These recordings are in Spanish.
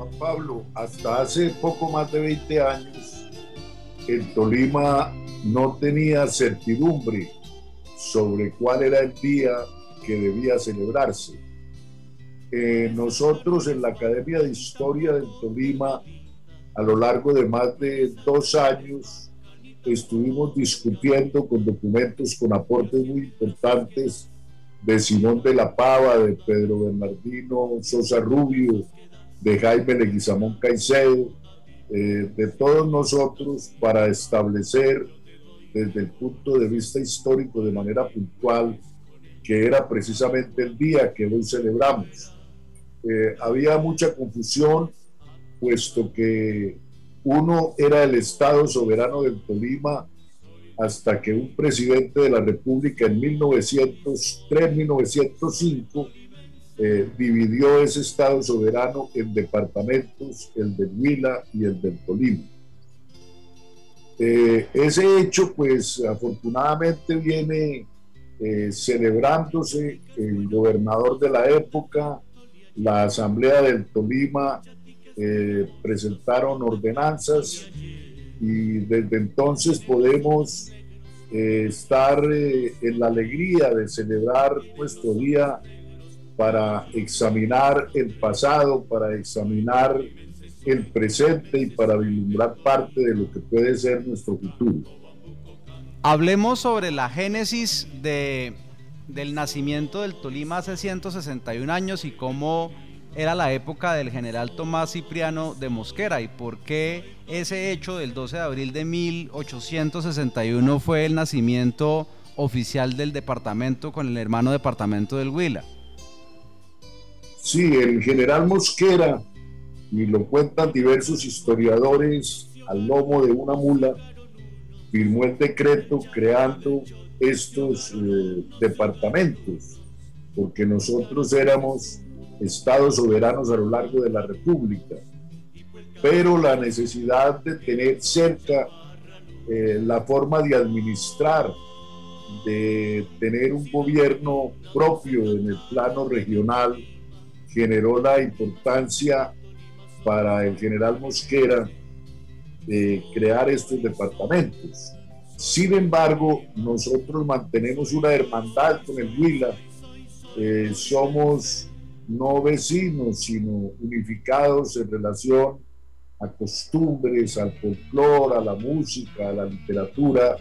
Juan Pablo, hasta hace poco más de 20 años, el Tolima no tenía certidumbre sobre cuál era el día que debía celebrarse. Eh, nosotros en la Academia de Historia del Tolima, a lo largo de más de dos años, estuvimos discutiendo con documentos con aportes muy importantes de Simón de la Pava, de Pedro Bernardino Sosa Rubio, de Jaime Leguizamón Caicedo, eh, de todos nosotros para establecer desde el punto de vista histórico de manera puntual que era precisamente el día que hoy celebramos. Eh, había mucha confusión, puesto que uno era el Estado soberano del Tolima hasta que un presidente de la República en 1903-1905 eh, dividió ese Estado soberano en departamentos, el del Huila y el del Tolima. Eh, ese hecho, pues afortunadamente viene eh, celebrándose el gobernador de la época, la Asamblea del Tolima presentaron ordenanzas y desde entonces podemos eh, estar eh, en la alegría de celebrar nuestro día para examinar el pasado, para examinar el presente y para vislumbrar parte de lo que puede ser nuestro futuro. Hablemos sobre la génesis de, del nacimiento del Tolima hace 161 años y cómo era la época del general Tomás Cipriano de Mosquera y por qué ese hecho del 12 de abril de 1861 fue el nacimiento oficial del departamento con el hermano departamento del Huila. Sí, el general Mosquera, y lo cuentan diversos historiadores al lomo de una mula, firmó el decreto creando estos eh, departamentos, porque nosotros éramos estados soberanos a lo largo de la República, pero la necesidad de tener cerca eh, la forma de administrar, de tener un gobierno propio en el plano regional, generó la importancia para el general Mosquera de crear estos departamentos. Sin embargo, nosotros mantenemos una hermandad con el Huila, eh, somos no vecinos, sino unificados en relación a costumbres, al folclore, a la música, a la literatura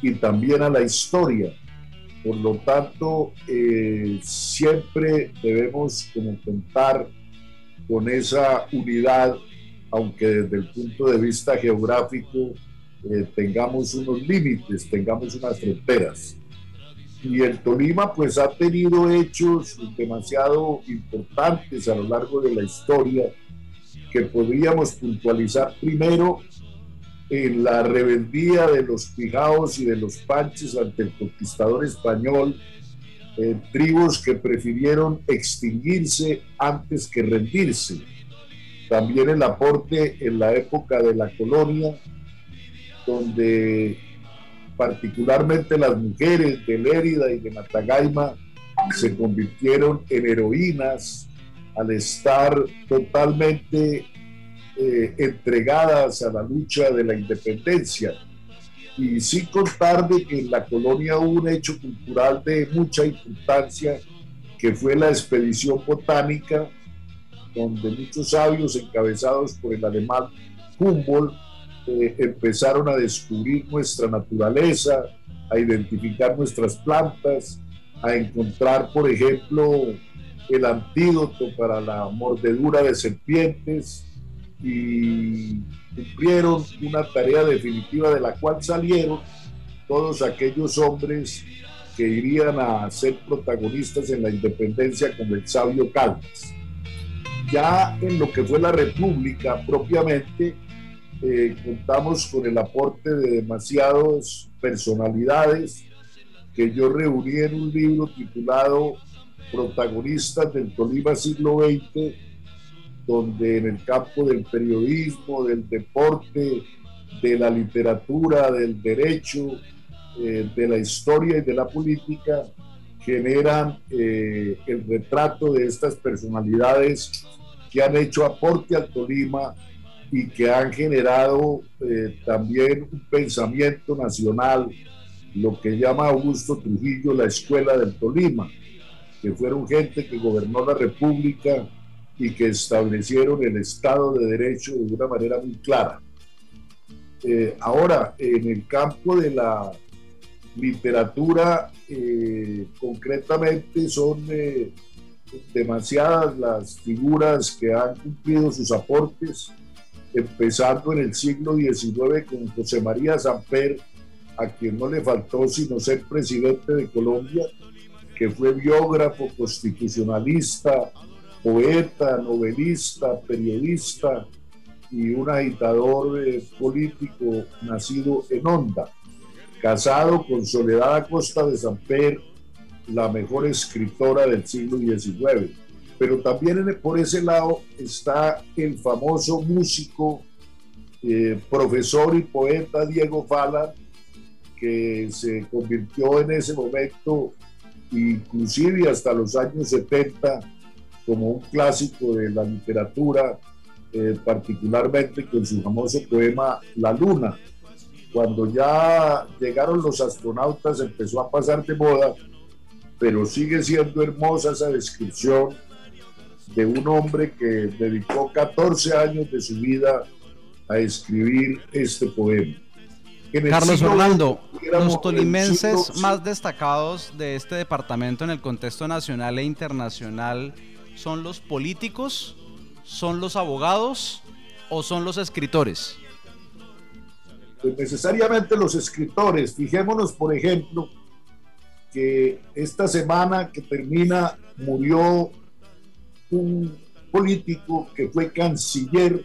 y también a la historia. Por lo tanto, eh, siempre debemos como contar con esa unidad, aunque desde el punto de vista geográfico eh, tengamos unos límites, tengamos unas fronteras. Y el Tolima pues ha tenido hechos demasiado importantes a lo largo de la historia que podríamos puntualizar primero en la rebeldía de los pijaos y de los panches ante el conquistador español, eh, tribus que prefirieron extinguirse antes que rendirse. También el aporte en la época de la colonia, donde particularmente las mujeres de Lérida y de Matagaima, se convirtieron en heroínas al estar totalmente eh, entregadas a la lucha de la independencia. Y sin contar de que en la colonia hubo un hecho cultural de mucha importancia, que fue la expedición botánica, donde muchos sabios encabezados por el alemán Humboldt eh, empezaron a descubrir nuestra naturaleza, a identificar nuestras plantas, a encontrar, por ejemplo, el antídoto para la mordedura de serpientes y cumplieron una tarea definitiva de la cual salieron todos aquellos hombres que irían a ser protagonistas en la independencia como el sabio Caldas. Ya en lo que fue la República propiamente, eh, contamos con el aporte de demasiadas personalidades que yo reuní en un libro titulado Protagonistas del Tolima siglo XX, donde en el campo del periodismo, del deporte, de la literatura, del derecho, eh, de la historia y de la política, generan eh, el retrato de estas personalidades que han hecho aporte al Tolima y que han generado eh, también un pensamiento nacional, lo que llama Augusto Trujillo la Escuela del Tolima, que fueron gente que gobernó la República y que establecieron el Estado de Derecho de una manera muy clara. Eh, ahora, en el campo de la literatura, eh, concretamente son demasiadas las figuras que han cumplido sus aportes empezando en el siglo XIX con José María Samper, a quien no le faltó sino ser presidente de Colombia, que fue biógrafo, constitucionalista, poeta, novelista, periodista y un agitador político nacido en Honda, casado con Soledad Acosta de Samper, la mejor escritora del siglo XIX pero también por ese lado está el famoso músico, eh, profesor y poeta Diego Fala, que se convirtió en ese momento, inclusive hasta los años 70, como un clásico de la literatura, eh, particularmente con su famoso poema La Luna. Cuando ya llegaron los astronautas empezó a pasar de moda, pero sigue siendo hermosa esa descripción de un hombre que dedicó 14 años de su vida a escribir este poema. Carlos Orlando, los tolimenses más destacados de este departamento en el contexto nacional e internacional son los políticos, son los abogados o son los escritores. Pues necesariamente los escritores. Fijémonos, por ejemplo, que esta semana que termina murió un político que fue canciller,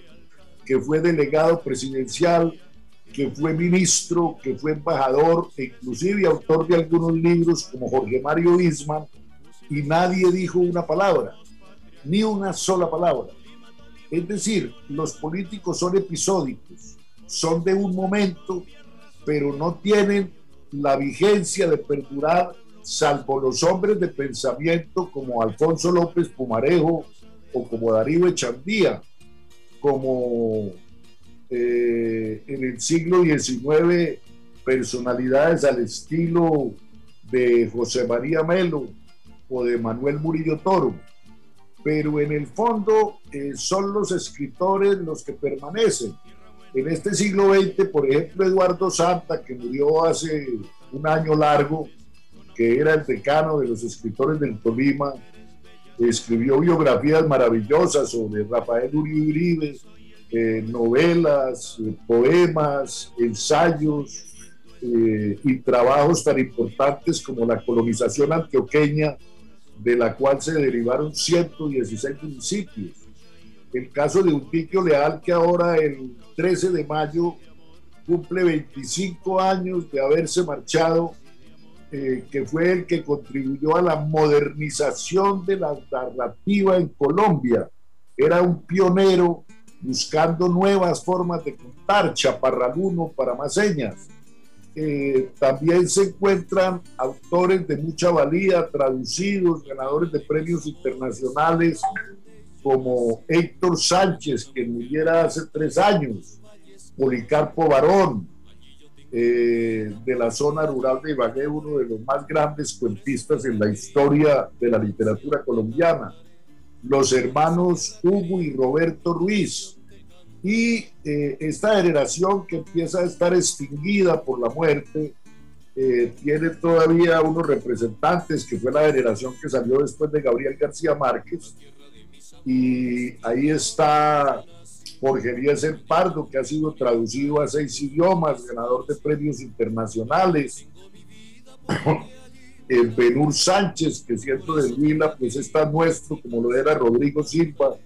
que fue delegado presidencial, que fue ministro, que fue embajador e inclusive autor de algunos libros como Jorge Mario Isman, y nadie dijo una palabra, ni una sola palabra. Es decir, los políticos son episódicos, son de un momento, pero no tienen la vigencia de perdurar salvo los hombres de pensamiento como Alfonso López Pumarejo o como Darío Echandía, como eh, en el siglo XIX personalidades al estilo de José María Melo o de Manuel Murillo Toro. Pero en el fondo eh, son los escritores los que permanecen. En este siglo XX, por ejemplo, Eduardo Santa, que murió hace un año largo, que era el decano de los escritores del Tolima, escribió biografías maravillosas sobre Rafael Uribe eh, novelas, eh, poemas, ensayos eh, y trabajos tan importantes como la colonización antioqueña, de la cual se derivaron 116 municipios. El caso de Utiquio Leal, que ahora el 13 de mayo cumple 25 años de haberse marchado eh, que fue el que contribuyó a la modernización de la narrativa en Colombia. Era un pionero buscando nuevas formas de contar, chaparraluno para más señas. Eh, también se encuentran autores de mucha valía, traducidos, ganadores de premios internacionales, como Héctor Sánchez, que muriera hace tres años, Policarpo Barón, eh, de la zona rural de Ibagué, uno de los más grandes cuentistas en la historia de la literatura colombiana, los hermanos Hugo y Roberto Ruiz. Y eh, esta generación que empieza a estar extinguida por la muerte, eh, tiene todavía unos representantes, que fue la generación que salió después de Gabriel García Márquez. Y ahí está Jorge Eliezer Pardo, que ha sido traducido a seis idiomas, ganador de premios internacionales. Benur Sánchez, que siendo de Huila, pues está nuestro, como lo era Rodrigo Silva,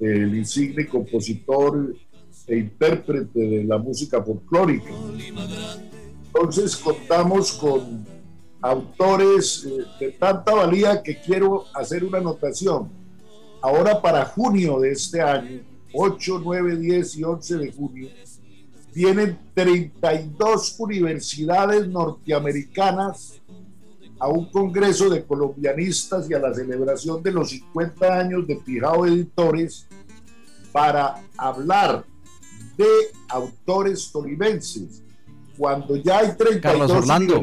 el insigne compositor e intérprete de la música folclórica. Entonces contamos con autores eh, de tanta valía que quiero hacer una anotación. Ahora para junio de este año 8, 9, 10 y 11 de junio, tienen 32 universidades norteamericanas a un congreso de colombianistas y a la celebración de los 50 años de Pijao Editores para hablar de autores tolimenses. Cuando ya hay 32 Carlos Orlando,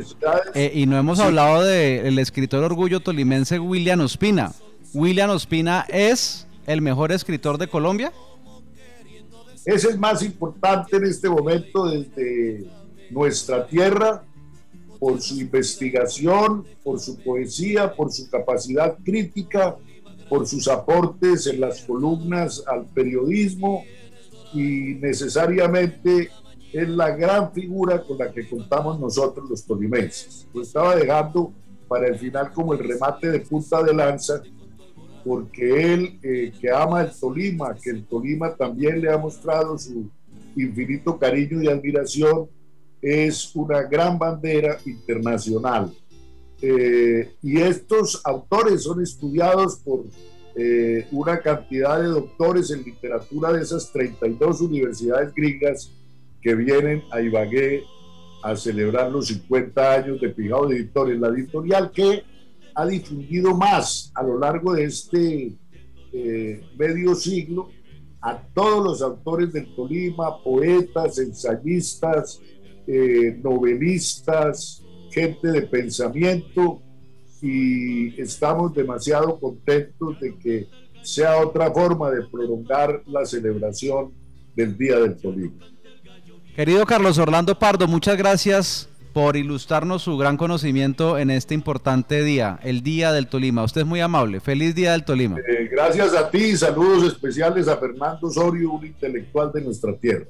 eh, y no hemos hablado del escritor orgullo tolimense William Ospina. ¿William Ospina es el mejor escritor de Colombia? Es el más importante en este momento desde nuestra tierra por su investigación, por su poesía, por su capacidad crítica, por sus aportes en las columnas al periodismo y necesariamente es la gran figura con la que contamos nosotros los tolimenses. Lo estaba dejando para el final como el remate de punta de lanza, porque él eh, que ama el Tolima, que el Tolima también le ha mostrado su infinito cariño y admiración, es una gran bandera internacional. Eh, y estos autores son estudiados por eh, una cantidad de doctores en literatura de esas 32 universidades gringas que vienen a Ibagué a celebrar los 50 años de Pijao de Editores, la editorial que ha difundido más a lo largo de este eh, medio siglo a todos los autores del Tolima, poetas, ensayistas, eh, novelistas, gente de pensamiento y estamos demasiado contentos de que sea otra forma de prolongar la celebración del Día del Tolima. Querido Carlos Orlando Pardo, muchas gracias por ilustrarnos su gran conocimiento en este importante día, el Día del Tolima. Usted es muy amable. Feliz Día del Tolima. Eh, gracias a ti. Saludos especiales a Fernando Osorio, un intelectual de nuestra tierra.